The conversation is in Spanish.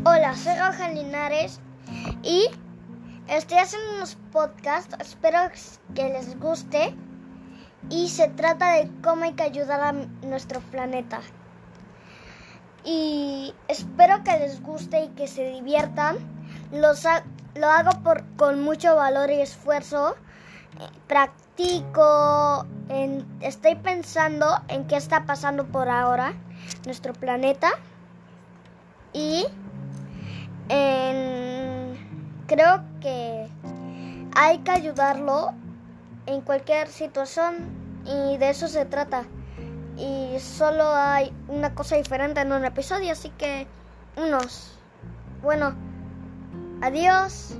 Hola, soy Roja Linares y estoy haciendo unos podcasts. Espero que les guste. Y se trata de cómo hay que ayudar a nuestro planeta. Y espero que les guste y que se diviertan. Los lo hago por, con mucho valor y esfuerzo. Practico. Estoy pensando en qué está pasando por ahora nuestro planeta. Y creo que hay que ayudarlo en cualquier situación y de eso se trata. Y solo hay una cosa diferente en un episodio, así que unos. Bueno, adiós.